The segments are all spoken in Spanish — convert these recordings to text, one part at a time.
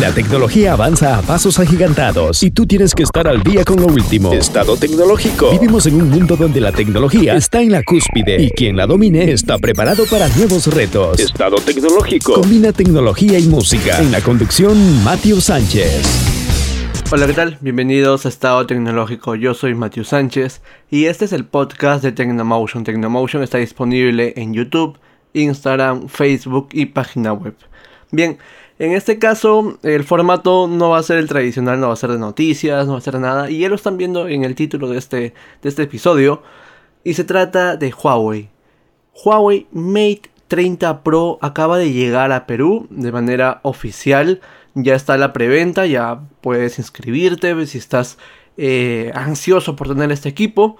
La tecnología avanza a pasos agigantados y tú tienes que estar al día con lo último. Estado tecnológico. Vivimos en un mundo donde la tecnología está en la cúspide y quien la domine está preparado para nuevos retos. Estado tecnológico. Combina tecnología y música. En la conducción, Matthew Sánchez. Hola, ¿qué tal? Bienvenidos a Estado Tecnológico. Yo soy Matthew Sánchez y este es el podcast de Tecnomotion. Tecnomotion está disponible en YouTube, Instagram, Facebook y página web. Bien, en este caso, el formato no va a ser el tradicional, no va a ser de noticias, no va a ser nada. Y ya lo están viendo en el título de este, de este episodio. Y se trata de Huawei. Huawei Mate 30 Pro acaba de llegar a Perú de manera oficial. Ya está la preventa, ya puedes inscribirte si estás eh, ansioso por tener este equipo.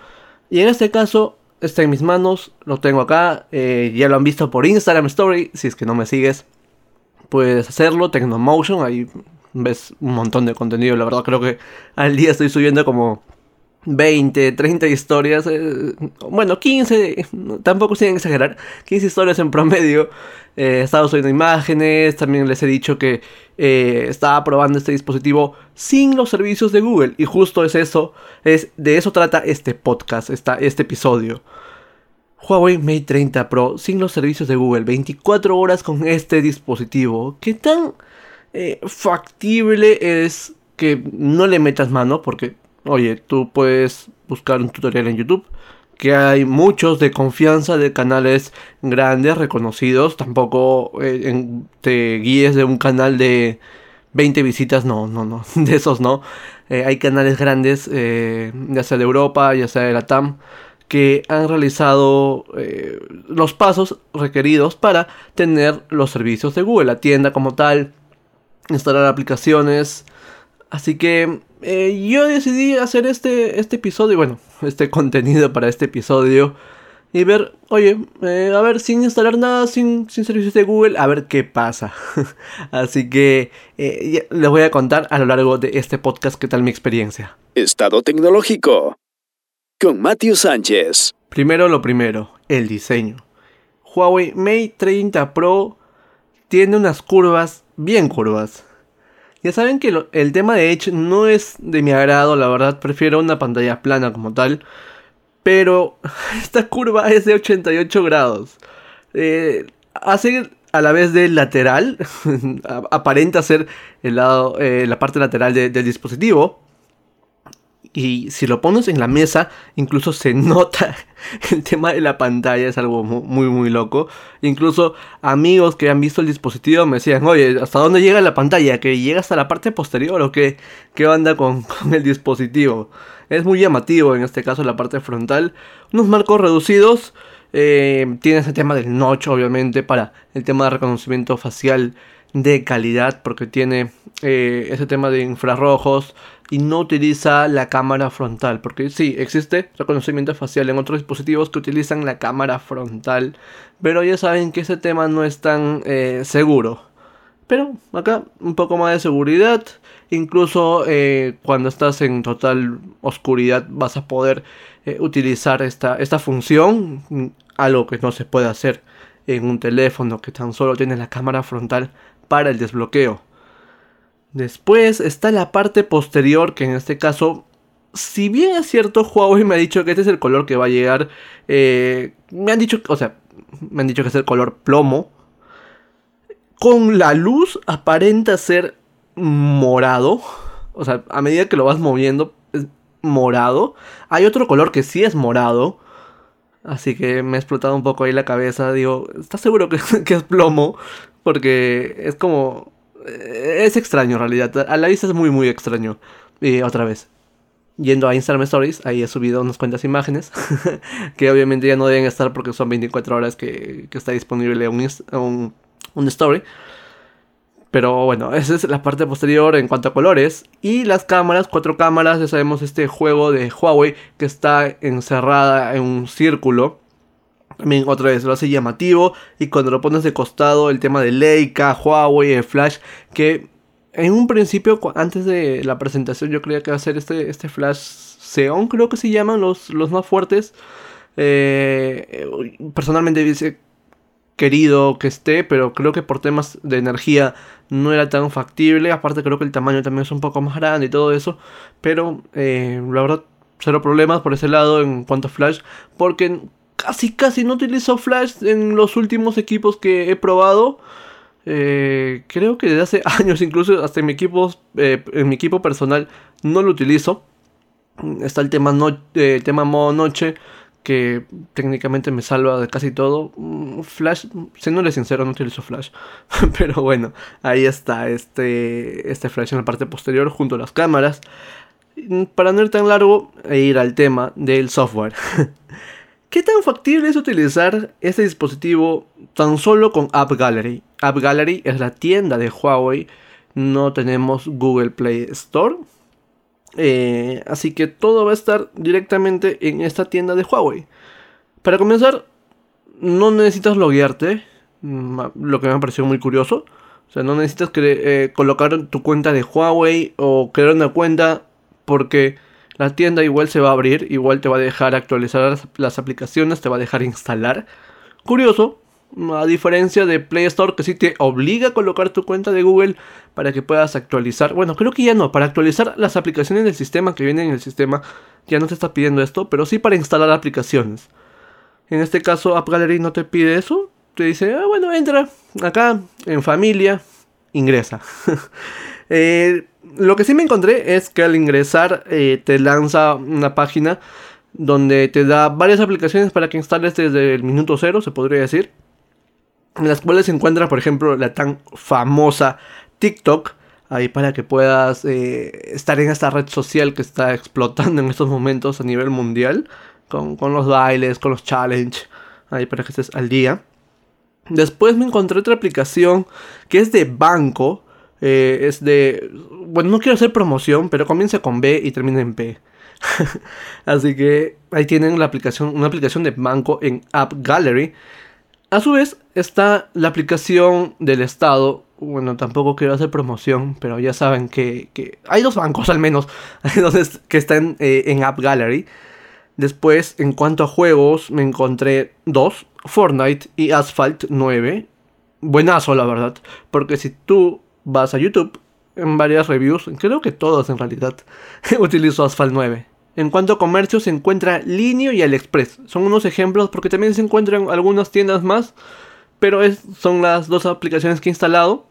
Y en este caso está en mis manos, lo tengo acá. Eh, ya lo han visto por Instagram Story, si es que no me sigues puedes hacerlo. Tecnomotion, ahí ves un montón de contenido. La verdad creo que al día estoy subiendo como 20, 30 historias. Eh, bueno, 15, tampoco sin exagerar. 15 historias en promedio. Eh, he estado subiendo imágenes. También les he dicho que eh, estaba probando este dispositivo sin los servicios de Google. Y justo es eso. Es, de eso trata este podcast, este episodio. Huawei Mate 30 Pro sin los servicios de Google, 24 horas con este dispositivo. ¿Qué tan eh, factible es que no le metas mano? Porque, oye, tú puedes buscar un tutorial en YouTube, que hay muchos de confianza de canales grandes, reconocidos. Tampoco eh, te guíes de un canal de 20 visitas, no, no, no, de esos no. Eh, hay canales grandes, ya sea de Europa, ya sea de la TAM que han realizado eh, los pasos requeridos para tener los servicios de Google, la tienda como tal, instalar aplicaciones. Así que eh, yo decidí hacer este, este episodio, bueno, este contenido para este episodio. Y ver, oye, eh, a ver, sin instalar nada, sin, sin servicios de Google, a ver qué pasa. Así que les voy a contar a lo largo de este podcast qué tal mi experiencia. Estado tecnológico con Matthew Sánchez. Primero lo primero, el diseño. Huawei Mate 30 Pro tiene unas curvas bien curvas. Ya saben que el tema de Edge no es de mi agrado, la verdad prefiero una pantalla plana como tal. Pero esta curva es de 88 grados. Eh, hace a la vez de lateral, aparenta ser el lado, eh, la parte lateral del dispositivo. Y si lo pones en la mesa, incluso se nota el tema de la pantalla, es algo muy, muy loco. Incluso amigos que han visto el dispositivo me decían, oye, ¿hasta dónde llega la pantalla? ¿Que llega hasta la parte posterior o qué, qué onda con, el dispositivo? Es muy llamativo en este caso la parte frontal. Unos marcos reducidos. Eh, tiene ese tema del notch, obviamente, para el tema de reconocimiento facial de calidad, porque tiene eh, ese tema de infrarrojos y no utiliza la cámara frontal. Porque sí, existe reconocimiento facial en otros dispositivos que utilizan la cámara frontal. Pero ya saben que ese tema no es tan eh, seguro. Pero acá un poco más de seguridad. Incluso eh, cuando estás en total oscuridad vas a poder utilizar esta, esta función. Algo que no se puede hacer en un teléfono que tan solo tiene la cámara frontal para el desbloqueo. Después está la parte posterior, que en este caso, si bien es cierto, Huawei me ha dicho que este es el color que va a llegar. Eh, me han dicho, o sea, me han dicho que es el color plomo. Con la luz aparenta ser morado. O sea, a medida que lo vas moviendo, es morado. Hay otro color que sí es morado. Así que me ha explotado un poco ahí la cabeza. Digo, ¿estás seguro que, que es plomo? Porque es como es extraño en realidad. A la vista es muy, muy extraño. Y otra vez, yendo a Instagram Stories, ahí he subido unas cuantas imágenes que obviamente ya no deben estar porque son 24 horas que, está disponible un, un, story. Pero bueno, esa es la parte posterior en cuanto a colores. Y las cámaras, cuatro cámaras, ya sabemos este juego de Huawei que está encerrada en un círculo. También otra vez lo hace llamativo y cuando lo pones de costado el tema de Leica, Huawei, el Flash, que en un principio antes de la presentación yo creía que iba a ser este, este Flash Xeon, creo que se llaman los, los más fuertes. Eh, personalmente dice, querido que esté, pero creo que por temas de energía no era tan factible. Aparte creo que el tamaño también es un poco más grande y todo eso. Pero eh, la verdad, cero problemas por ese lado en cuanto a Flash. Porque casi casi no utilizo Flash en los últimos equipos que he probado. Eh, creo que desde hace años, incluso hasta en mi equipo, eh, en mi equipo personal, no lo utilizo. Está el tema, no, el tema modo noche que técnicamente me salva de casi todo. Mm, Flash, siéndole sincero, no utilizo Flash. Pero bueno, ahí está este, este Flash en la parte posterior junto a las cámaras. Mm, para no ir tan largo e ir al tema del software. ¿Qué tan factible es utilizar este dispositivo tan solo con App Gallery? App Gallery es la tienda de Huawei. No tenemos Google Play Store. Eh, así que todo va a estar directamente en esta tienda de Huawei. Para comenzar, no necesitas loguearte, mm, lo que me ha parecido muy curioso. O sea, no necesitas eh, colocar tu cuenta de Huawei o crear una cuenta porque la tienda igual se va a abrir, igual te va a dejar actualizar las aplicaciones, te va a dejar instalar. Curioso, a diferencia de Play Store que sí te obliga a colocar tu cuenta de Google para que puedas actualizar. Bueno, creo que ya no, para actualizar las aplicaciones del sistema que vienen en el sistema ya no te está pidiendo esto, pero sí para instalar aplicaciones. En este caso App Gallery no te pide eso, te dice, ah, bueno, entra acá en familia, ingresa. Eh, lo que sí me encontré es que al ingresar eh, te lanza una página donde te da varias aplicaciones para que instales desde el minuto cero, se podría decir en las cuales se encuentra, por ejemplo, la tan famosa TikTok, ahí para que puedas eh, estar en esta red social que está explotando en estos momentos a nivel mundial, con, los bailes, con los challenges, ahí para que estés al día. Después me encontré otra aplicación que es de banco, eh, es de... Bueno, no quiero hacer promoción, pero comienza con B y termina en P. Así que ahí tienen la aplicación, una aplicación de banco en App Gallery a su vez está la aplicación del Estado. Bueno, tampoco quiero hacer promoción, pero ya saben que, hay dos bancos al menos que están eh, en App Gallery. Después, en cuanto a juegos, me encontré dos, Fortnite y Asphalt 9. Buenazo, la verdad. Porque si tú vas a YouTube, en varias reviews, creo que todas en realidad, utilizo Asphalt 9. En cuanto a comercio se encuentra Linio y AliExpress. Son unos ejemplos porque también se encuentran algunas tiendas más. Pero son las dos aplicaciones que he instalado.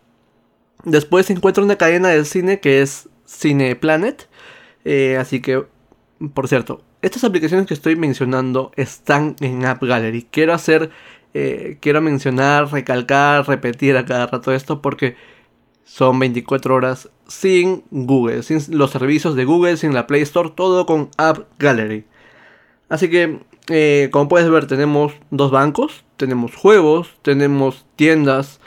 Después se encuentra una cadena de cine que es Cine Planet. Eh, así que, por cierto, estas aplicaciones que estoy mencionando están en App Gallery. Quiero hacer, eh, quiero mencionar, recalcar, repetir a cada rato esto porque son 24 horas sin Google, sin los servicios de Google, sin la Play Store, todo con App Gallery. Así que, eh, como puedes ver, tenemos dos bancos, tenemos juegos, tenemos tiendas.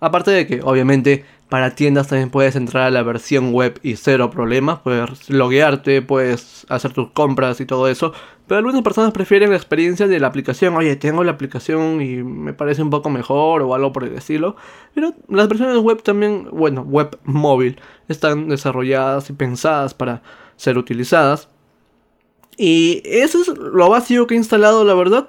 Aparte de que, obviamente, para tiendas también puedes entrar a la versión web y cero problemas. Puedes loguearte, puedes hacer tus compras y todo eso. Pero algunas personas prefieren la experiencia de la aplicación. Oye, tengo la aplicación y me parece un poco mejor o algo por el estilo. Pero las versiones web también, bueno, web móvil, están desarrolladas y pensadas para ser utilizadas. Y eso es lo básico que he instalado, la verdad.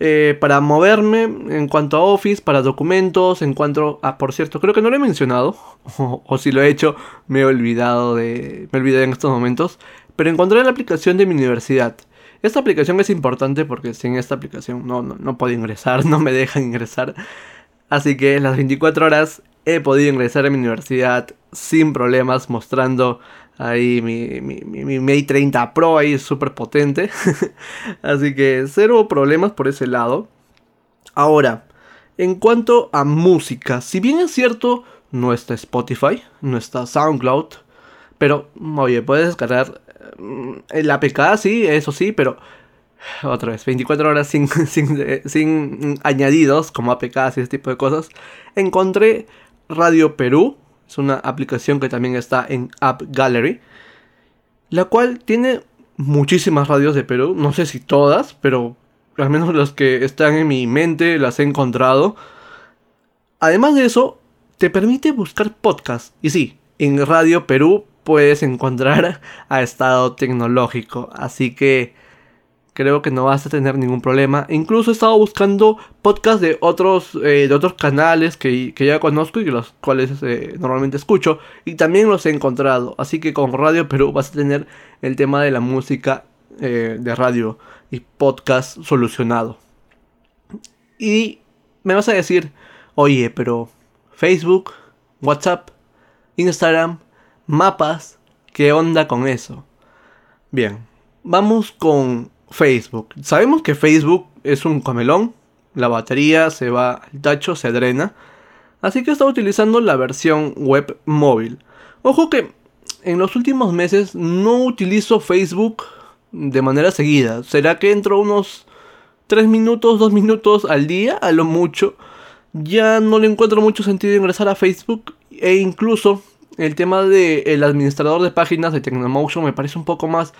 Eh, para moverme en cuanto a Office, para documentos, en cuanto a, por cierto, creo que no lo he mencionado, o, si lo he hecho, me he olvidado de, me olvidé en estos momentos, pero encontré la aplicación de mi universidad. Esta aplicación es importante porque sin esta aplicación no, no, no puedo ingresar, no me dejan ingresar. Así que las 24 horas he podido ingresar a mi universidad sin problemas, mostrando Ahí mi, mi, mi, Mate 30 Pro ahí súper potente. Así que cero problemas por ese lado. Ahora, en cuanto a música, si bien es cierto, no está Spotify, no está SoundCloud, pero, oye, puedes descargar el APK, sí, eso sí, pero otra vez, 24 horas sin, sin, sin añadidos como APK y ese tipo de cosas. Encontré Radio Perú, es una aplicación que también está en App Gallery. La cual tiene muchísimas radios de Perú. No sé si todas, pero al menos las que están en mi mente las he encontrado. Además de eso, te permite buscar podcasts. Y sí, en Radio Perú puedes encontrar a estado tecnológico. Así que creo que no vas a tener ningún problema. Incluso he estado buscando podcasts de otros, eh, de otros canales que, ya conozco y los cuales eh, normalmente escucho. Y también los he encontrado. Así que con Radio Perú vas a tener el tema de la música eh, de radio y podcast solucionado. Y me vas a decir, oye, pero Facebook, WhatsApp, Instagram, mapas, ¿qué onda con eso? Bien, vamos con Facebook. Sabemos que Facebook es un comelón, la batería se va al tacho, se drena, así que está utilizando la versión web móvil. Ojo que en los últimos meses no utilizo Facebook de manera seguida. ¿Será que entro unos 3 minutos, 2 minutos al día, a lo mucho? Ya no le encuentro mucho sentido ingresar a Facebook e incluso el tema del administrador de páginas de Tecnomotion me parece un poco más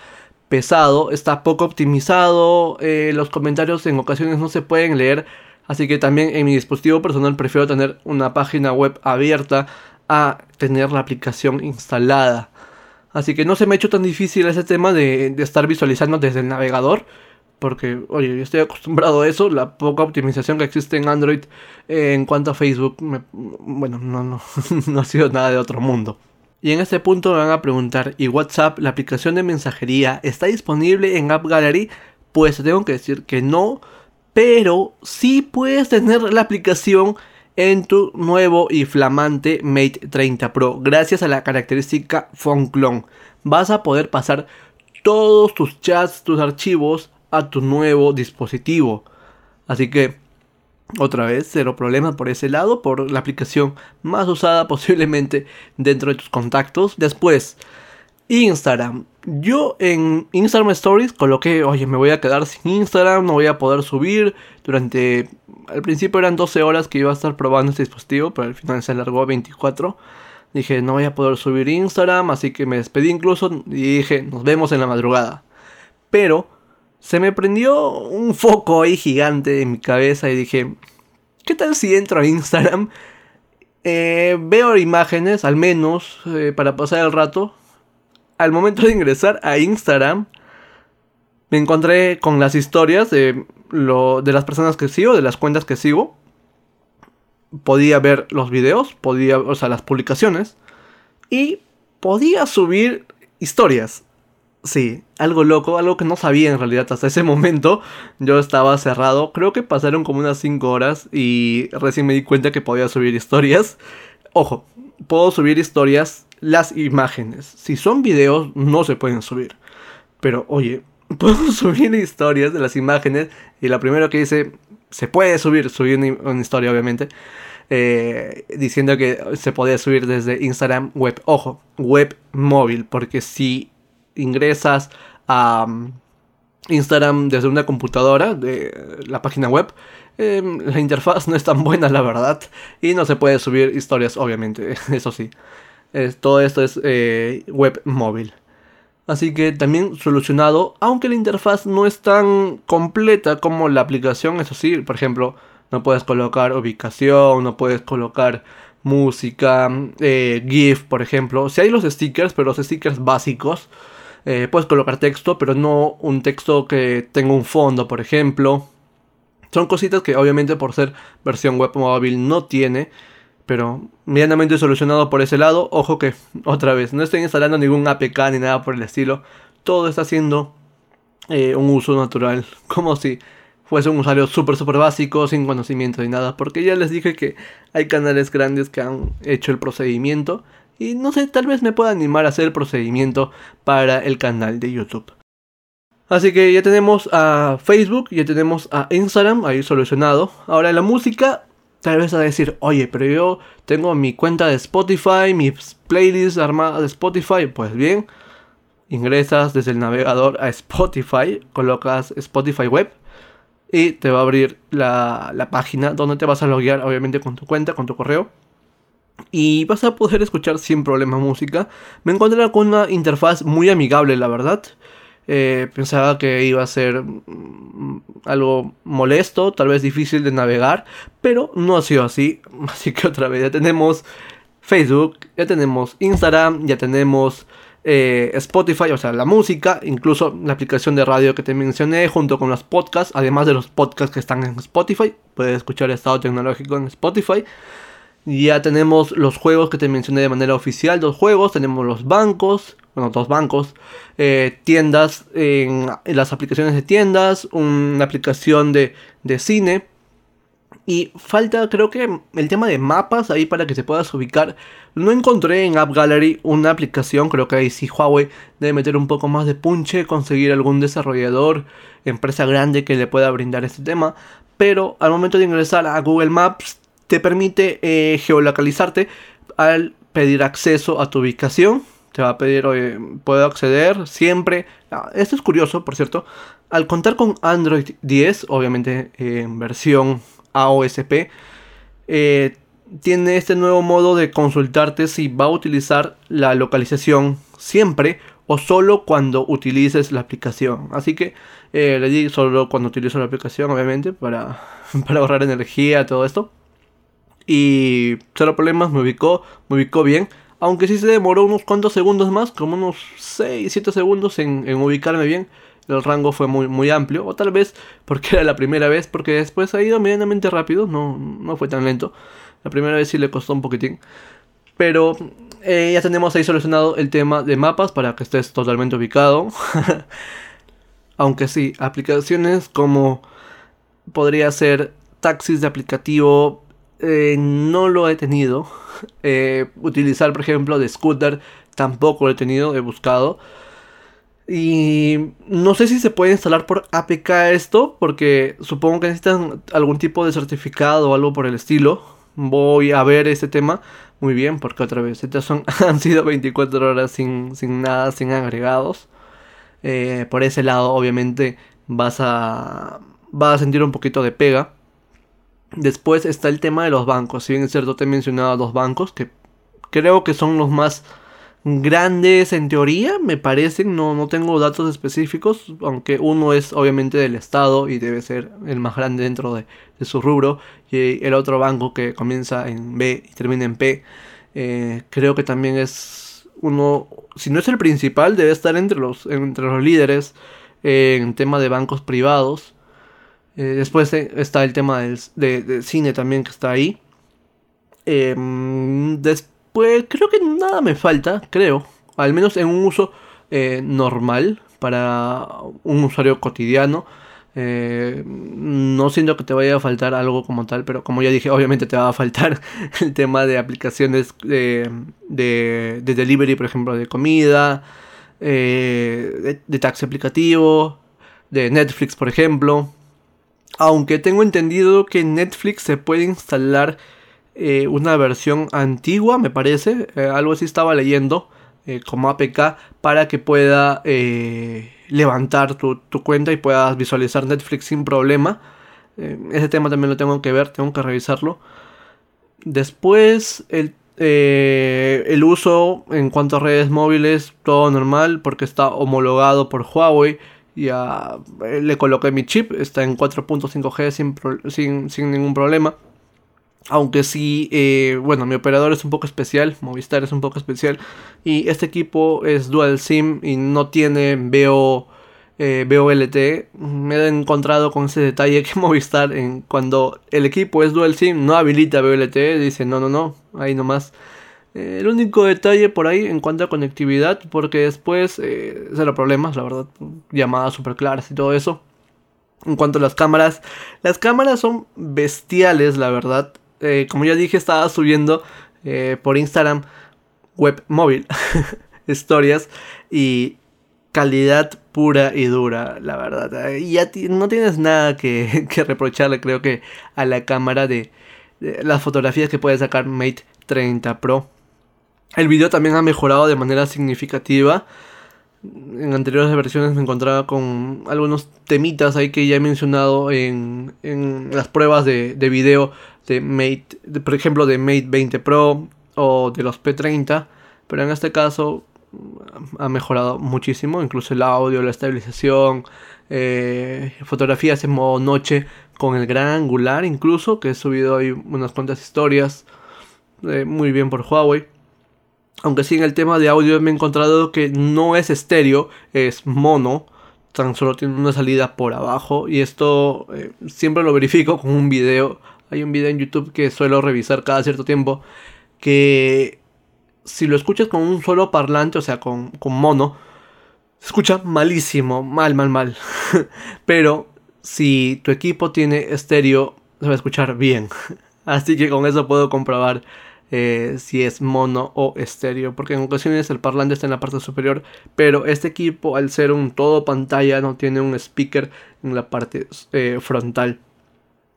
pesado, está poco optimizado, eh, los comentarios en ocasiones no se pueden leer, así que también en mi dispositivo personal prefiero tener una página web abierta a tener la aplicación instalada. Así que no se me ha hecho tan difícil ese tema de, estar visualizando desde el navegador. Porque, oye, yo estoy acostumbrado a eso. La poca optimización que existe en Android eh, en cuanto a Facebook, bueno, no, no, no ha sido nada de otro mundo. Y en este punto me van a preguntar, ¿y WhatsApp, la aplicación de mensajería, está disponible en App Gallery? Pues tengo que decir que no, pero sí puedes tener la aplicación en tu nuevo y flamante Mate 30 Pro gracias a la característica Phone Clone. Vas a poder pasar todos tus chats, tus archivos a tu nuevo dispositivo. Así que otra vez, cero problema por ese lado, por la aplicación más usada posiblemente dentro de tus contactos. Después, Instagram. Yo en Instagram Stories coloqué, oye, me voy a quedar sin Instagram, no voy a poder subir. Durante, al principio eran 12 horas que iba a estar probando este dispositivo, pero al final se alargó a 24. Dije, no voy a poder subir Instagram, así que me despedí incluso y dije, nos vemos en la madrugada. Pero se me prendió un foco ahí gigante en mi cabeza y dije, ¿qué tal si entro a Instagram? Eh, veo imágenes, al menos, eh, para pasar el rato. Al momento de ingresar a Instagram, me encontré con las historias de, lo, de las personas que sigo, de las cuentas que sigo. Podía ver los videos, podía, o sea, las publicaciones. Y podía subir historias. Sí, algo loco, algo que no sabía en realidad hasta ese momento. Yo estaba cerrado, creo que pasaron como unas 5 horas y recién me di cuenta que podía subir historias. Ojo, puedo subir historias, las imágenes. Si son videos, no se pueden subir. Pero oye, puedo subir historias de las imágenes y la primera que dice, se puede subir, subir una, historia obviamente. Eh, diciendo que se podía subir desde Instagram web. Ojo, web móvil, porque si ingresas a um, Instagram desde una computadora de la página web, em, la interfaz no es tan buena, la verdad. Y no se puede subir historias, obviamente, eso sí. todo esto es eh, web móvil. Así que también solucionado, aunque la interfaz no es tan completa como la aplicación, eso sí, por ejemplo, no puedes colocar ubicación, no puedes colocar música, eh, GIF, por ejemplo. Si hay los stickers, pero los stickers básicos, eh, puedes colocar texto, pero no un texto que tenga un fondo, por ejemplo. Son cositas que obviamente por ser versión web móvil no tiene. Pero medianamente solucionado por ese lado. Ojo que, otra vez, no estoy instalando ningún APK ni nada por el estilo. Todo está haciendo eh, un uso natural. Como si fuese un usuario súper, súper básico, sin conocimiento ni nada. Porque ya les dije que hay canales grandes que han hecho el procedimiento. Y no sé, tal vez me pueda animar a hacer el procedimiento para el canal de YouTube. Así que ya tenemos a Facebook, ya tenemos a Instagram ahí solucionado. Ahora la música, tal vez a decir, oye, pero yo tengo mi cuenta de Spotify, mis playlists armadas de Spotify. Pues bien, ingresas desde el navegador a Spotify, colocas Spotify Web y te va a abrir la, la página donde te vas a loguear, obviamente con tu cuenta, con tu correo y vas a poder escuchar sin problema música. Me encontré con una interfaz muy amigable, la verdad. Eh, pensaba que iba a ser mm, algo molesto, tal vez difícil de navegar, pero no ha sido así. Así que otra vez ya tenemos Facebook, ya tenemos Instagram, ya tenemos eh, Spotify, o sea, la música, incluso la aplicación de radio que te mencioné, junto con los podcasts, además de los podcasts que están en Spotify. Puedes escuchar Estado Tecnológico en Spotify. Ya tenemos los juegos que te mencioné de manera oficial, dos juegos, tenemos los bancos, bueno, dos bancos, eh, tiendas en, las aplicaciones de tiendas, una aplicación de, de cine, y falta, creo que, el tema de mapas ahí para que te puedas ubicar. No encontré en App Gallery una aplicación. Creo que ahí sí Huawei debe meter un poco más de punche, conseguir algún desarrollador, empresa grande que le pueda brindar este tema. Pero al momento de ingresar a Google Maps, te permite eh, geolocalizarte al pedir acceso a tu ubicación. Te va a pedir, puedo acceder siempre. Ah, esto es curioso, por cierto. Al contar con Android 10, obviamente en versión AOSP, eh, tiene este nuevo modo de consultarte si va a utilizar la localización siempre o solo cuando utilices la aplicación. Así que eh, le di solo cuando utilizo la aplicación, obviamente, para, para ahorrar energía, todo esto. Y cero problemas, me ubicó, me ubicó bien. Aunque sí se demoró unos cuantos segundos más, como unos 6, 7 segundos en, ubicarme bien el rango fue muy, muy amplio, o tal vez porque era la primera vez, porque después ha ido medianamente rápido, no, no fue tan lento. La primera vez sí le costó un poquitín. Pero eh, ya tenemos ahí solucionado el tema de mapas para que estés totalmente ubicado. Aunque sí, aplicaciones como podría ser taxis de aplicativo, eh, no lo he tenido. Eh, utilizar, por ejemplo, de scooter, tampoco lo he tenido, he buscado. Y no sé si se puede instalar por APK esto, porque supongo que necesitan algún tipo de certificado o algo por el estilo. Voy a ver este tema muy bien, porque otra vez, estas son, han sido 24 horas sin, sin nada, sin agregados. Eh, por ese lado, obviamente, vas a, vas a sentir un poquito de pega. Después está el tema de los bancos. Si bien es cierto, te he mencionado dos bancos que creo que son los más grandes en teoría, me parecen, no, no tengo datos específicos, aunque uno es obviamente del Estado y debe ser el más grande dentro de, su rubro, y el otro banco que comienza en B y termina en P, eh, creo que también es uno, si no es el principal, debe estar entre los, entre los líderes en tema de bancos privados. Eh, después está el tema del, de, cine también que está ahí. Em, después creo que nada me falta, creo. Al menos en un uso eh, normal para un usuario cotidiano. Eh, no siento que te vaya a faltar algo como tal, pero como ya dije, obviamente te va a faltar el tema de aplicaciones de, de, delivery, por ejemplo, de comida, eh, de taxi aplicativo, de Netflix, por ejemplo. Aunque tengo entendido que Netflix se puede instalar eh, una versión antigua, me parece, eh, algo así estaba leyendo, eh, como APK, para que pueda levantar tu, cuenta y puedas visualizar Netflix sin problema. ese tema también lo tengo que ver, tengo que revisarlo. Después, el, el uso en cuanto a redes móviles, todo normal, porque está homologado por Huawei. Ya le coloqué mi chip, está en 4.5G sin, sin, sin ningún problema. Aunque sí, eh, bueno, mi operador es un poco especial, Movistar es un poco especial. Y este equipo es Dual SIM y no tiene VO, eh, VOLT. Me he encontrado con ese detalle que Movistar, en, cuando el equipo es Dual SIM, no habilita VOLT. Dice, no, no, no, ahí nomás. Eh, el único detalle por ahí en cuanto a conectividad, porque después eh, los problemas, la verdad, llamadas super claras y todo eso. En cuanto a las cámaras, las cámaras son bestiales, la verdad. Eh, como ya dije, estaba subiendo eh, por Instagram web móvil historias y calidad pura y dura, la verdad. Ya no tienes nada que, reprocharle, creo que, a la cámara de, las fotografías que puede sacar Mate 30 Pro. El video también ha mejorado de manera significativa. En anteriores versiones me encontraba con algunos temitas ahí que ya he mencionado en, las pruebas de, de video de Mate, por ejemplo, de Mate 20 Pro o de los P30, pero en este caso ha mejorado muchísimo, incluso el audio, la estabilización, eh, fotografías en modo noche con el gran angular incluso, que he subido ahí unas cuantas historias, eh, muy bien por Huawei. Aunque sí en el tema de audio me he encontrado que no es estéreo, es mono. Tan solo tiene una salida por abajo. Y esto eh, siempre lo verifico con un video. Hay un video en YouTube que suelo revisar cada cierto tiempo. Que si lo escuchas con un solo parlante, o sea, con, con mono, se escucha malísimo, mal, mal, mal. Pero si tu equipo tiene estéreo, se va a escuchar bien. Así que con eso puedo comprobar eh, si es mono o estéreo. Porque en ocasiones el parlante está en la parte superior. Pero este equipo, al ser un todo pantalla, no tiene un speaker en la parte eh, frontal.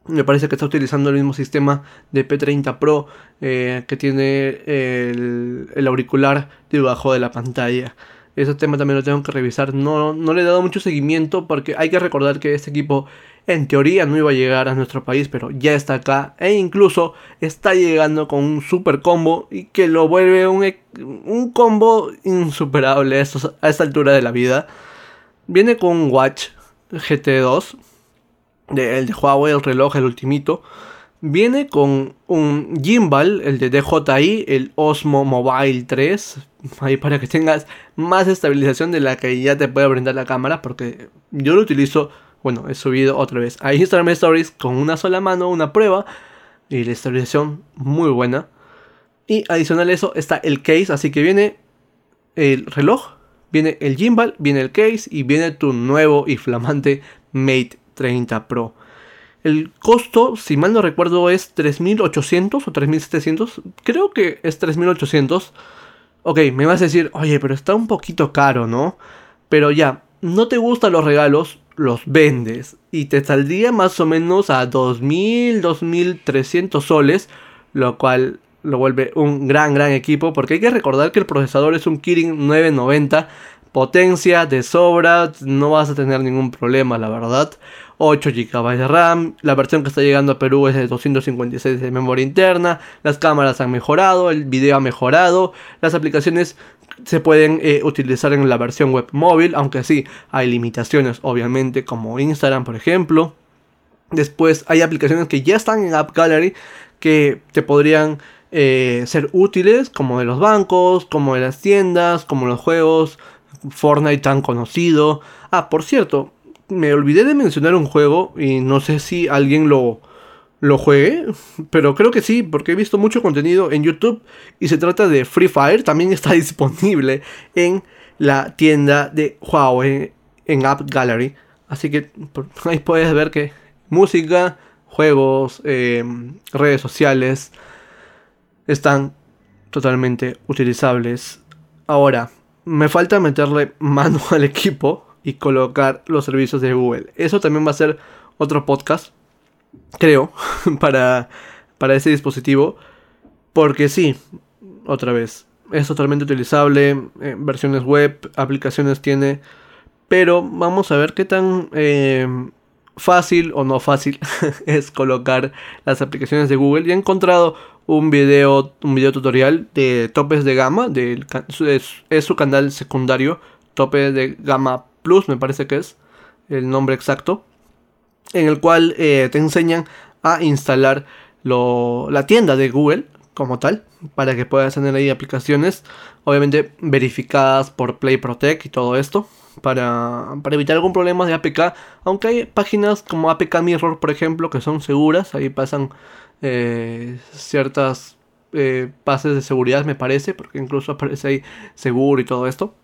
Me parece que está utilizando el mismo sistema de P30 Pro eh, que tiene el, el auricular debajo de la pantalla. Ese tema también lo tengo que revisar. No, no le he dado mucho seguimiento porque hay que recordar que este equipo en teoría no iba a llegar a nuestro país, pero ya está acá e incluso está llegando con un super combo y que lo vuelve un, e, un combo insuperable a, esta altura de la vida. Viene con Watch GT2, de, el de Huawei, el reloj, el ultimito. Viene con un gimbal, el de DJI, el Osmo Mobile 3, ahí para que tengas más estabilización de la que ya te puede brindar la cámara, porque yo lo utilizo, bueno, he subido otra vez a Instagram Stories con una sola mano, una prueba, y la estabilización muy buena. Y adicional a eso está el case, así que viene el reloj, viene el gimbal, viene el case y viene tu nuevo y flamante Mate 30 Pro. El costo, si mal no recuerdo, es 3.800 o 3.700. Creo que es 3.800. Ok, me vas a decir, oye, pero está un poquito caro, ¿no? Pero ya, no te gustan los regalos, los vendes. Y te saldría más o menos a 2.000, 2.300 soles. Lo cual lo vuelve un gran, gran equipo. Porque hay que recordar que el procesador es un Kirin 990. Potencia de sobra, no vas a tener ningún problema, la verdad. 8 GB de RAM, la versión que está llegando a Perú es de 256 de memoria interna, las cámaras han mejorado, el video ha mejorado, las aplicaciones se pueden eh, utilizar en la versión web móvil, aunque sí hay limitaciones obviamente como Instagram por ejemplo. Después hay aplicaciones que ya están en App Gallery que te podrían eh, ser útiles como de los bancos, como de las tiendas, como los juegos, Fortnite tan conocido. Ah, por cierto, me olvidé de mencionar un juego y no sé si alguien lo, lo juegue, pero creo que sí, porque he visto mucho contenido en YouTube y se trata de Free Fire, también está disponible en la tienda de Huawei en App Gallery. Así que ahí puedes ver que música, juegos, em, redes sociales están totalmente utilizables. Ahora, me falta meterle mano al equipo y colocar los servicios de Google. Eso también va a ser otro podcast, creo, para, para ese dispositivo. Porque sí, otra vez, es totalmente utilizable, eh, versiones web, aplicaciones tiene, pero vamos a ver qué tan eh, fácil o no fácil es colocar las aplicaciones de Google. Ya he encontrado un video, un video tutorial de topes de gama, de, es, es su canal secundario, tope de gama Plus, me parece que es el nombre exacto, en el cual eh, te enseñan a instalar la tienda de Google como tal, para que puedas tener ahí aplicaciones, obviamente verificadas por Play Protect y todo esto, para, evitar algún problema de APK, aunque hay páginas como APK Mirror, por ejemplo, que son seguras, ahí pasan eh, ciertas eh, pases de seguridad, me parece, porque incluso aparece ahí seguro y todo esto.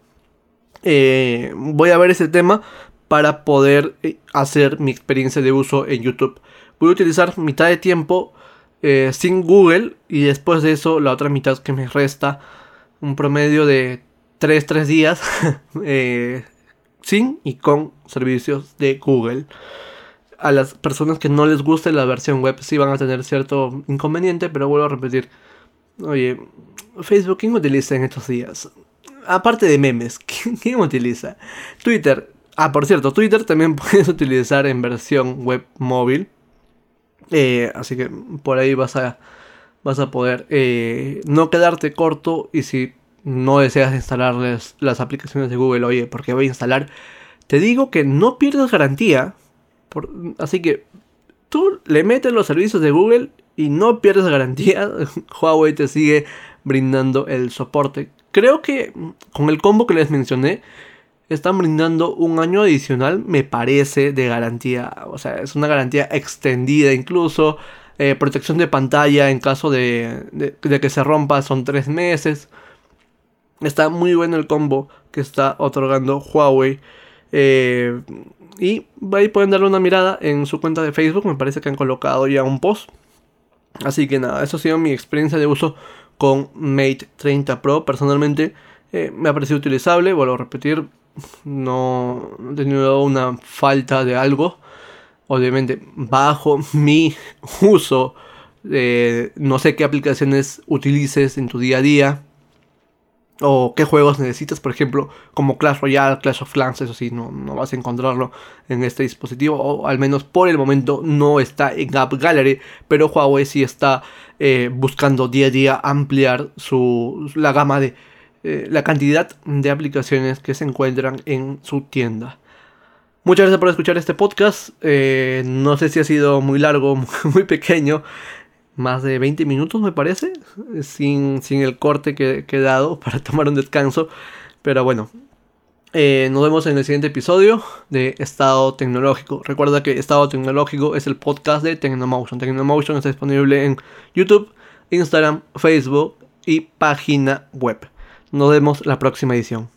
Eh, voy a ver ese tema para poder eh, hacer mi experiencia de uso en YouTube. Voy a utilizar mitad de tiempo eh, sin Google y después de eso la otra mitad que me resta, un promedio de 3-3 días sin y con servicios de Google. A las personas que no les guste la versión web sí van a tener cierto inconveniente, pero vuelvo a repetir. Oye, Facebook, ¿quién utiliza en estos días? aparte de memes, ¿quién, utiliza? Twitter. Ah, por cierto, Twitter también puedes utilizar en versión web móvil. Eh, así que por ahí vas a, vas a poder eh, no quedarte corto y si no deseas instalarles las aplicaciones de Google, oye, porque voy a instalar, te digo que no pierdes garantía. Así que tú le metes los servicios de Google y no pierdes garantía. Huawei te sigue brindando el soporte. Creo que con el combo que les mencioné, están brindando un año adicional, me parece, de garantía. O sea, es una garantía extendida incluso. Eh, protección de pantalla en caso de, de, que se rompa son tres meses. Está muy bueno el combo que está otorgando Huawei. Eh, y ahí pueden darle una mirada en su cuenta de Facebook. Me parece que han colocado ya un post. Así que nada, eso ha sido mi experiencia de uso con Mate 30 Pro. Personalmente eh, me ha parecido utilizable. Vuelvo a repetir, no he tenido una falta de algo obviamente bajo mi uso, no sé qué aplicaciones utilices en tu día a día o qué juegos necesitas, por ejemplo, como Clash Royale, Clash of Clans, eso sí, no, no, vas a encontrarlo en este dispositivo, o al menos por el momento no está en App Gallery, pero Huawei sí está eh, buscando día a día ampliar su, la gama de eh, la cantidad de aplicaciones que se encuentran en su tienda. Muchas gracias por escuchar este podcast. Eh, no sé si ha sido muy largo, muy pequeño. Más de 20 minutos me parece. Sin, sin el corte que, he dado para tomar un descanso. Pero bueno. Eh, nos vemos en el siguiente episodio de Estado Tecnológico. Recuerda que Estado Tecnológico es el podcast de Tecnomotion. Tecnomotion está disponible en YouTube, Instagram, Facebook y página web. Nos vemos la próxima edición.